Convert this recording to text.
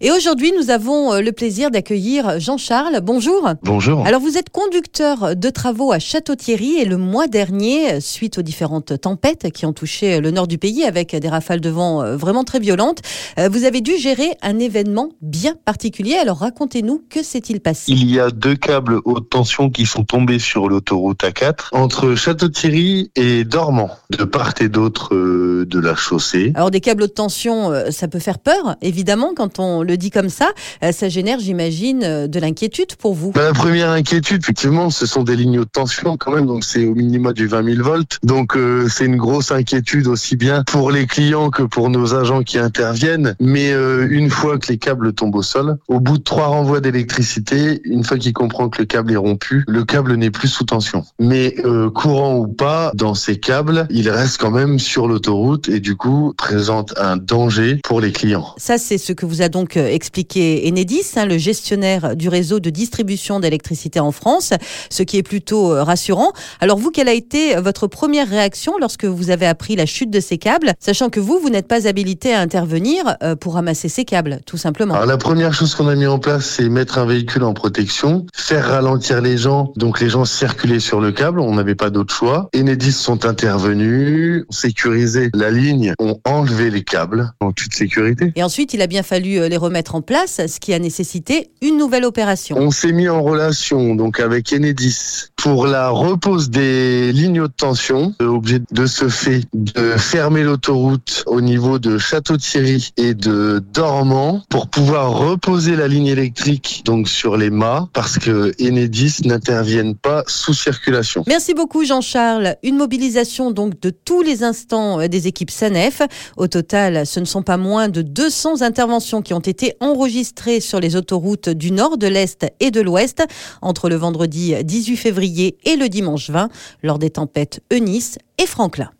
Et aujourd'hui, nous avons euh, le plaisir d'accueillir Jean-Charles. Bonjour. Bonjour. Alors, vous êtes conducteur de travaux à Château-Thierry et le mois dernier, suite aux différentes tempêtes qui ont touché le nord du pays avec des rafales de vent euh, vraiment très violentes, euh, vous avez dû gérer un événement bien particulier. Alors, racontez-nous, que s'est-il passé? Il y a deux câbles haute tension qui sont tombés sur l'autoroute A4 entre Château-Thierry et Dormant, de part et d'autre de la chaussée. Alors, des câbles haute tension, ça peut faire peur, évidemment, quand on le dit comme ça, euh, ça génère, j'imagine, euh, de l'inquiétude pour vous. Bah, la première inquiétude, effectivement, ce sont des lignes de tension quand même, donc c'est au minimum du 20 000 volts. Donc euh, c'est une grosse inquiétude aussi bien pour les clients que pour nos agents qui interviennent. Mais une fois que les câbles tombent au sol, au bout de trois renvois d'électricité, une fois qu'il comprend que le câble est rompu, le câble n'est plus sous tension. Mais courant ou pas, dans ces câbles, il reste quand même sur l'autoroute et du coup présente un danger pour les clients. Ça, c'est ce que vous a donc expliqué Enedis, hein, le gestionnaire du réseau de distribution d'électricité en France, ce qui est plutôt euh, rassurant. Alors vous, quelle a été votre première réaction lorsque vous avez appris la chute de ces câbles, sachant que vous, vous n'êtes pas habilité à intervenir euh, pour ramasser ces câbles, tout simplement? Alors la première chose qu'on a mis en place, c'est mettre un véhicule en protection, faire ralentir les gens, donc les gens circulaient sur le câble, on n'avait pas d'autre choix. Enedis sont intervenus, ont sécurisé la ligne, ont enlevé les câbles en toute sécurité. Et ensuite, il a bien fallu euh, les remettre mettre en place, ce qui a nécessité une nouvelle opération. On s'est mis en relation donc avec Enedis pour la repose des lignes haute tension, objet de ce fait de fermer l'autoroute au niveau de Château-Thierry et de Dormant pour pouvoir reposer la ligne électrique donc sur les mâts parce que Enedis n'interviennent pas sous circulation. Merci beaucoup Jean-Charles. Une mobilisation donc de tous les instants des équipes SANEF. Au total, ce ne sont pas moins de 200 interventions qui ont été enregistré sur les autoroutes du nord, de l'est et de l'ouest entre le vendredi 18 et le dimanche 20 lors des tempêtes Eunice et Franklin.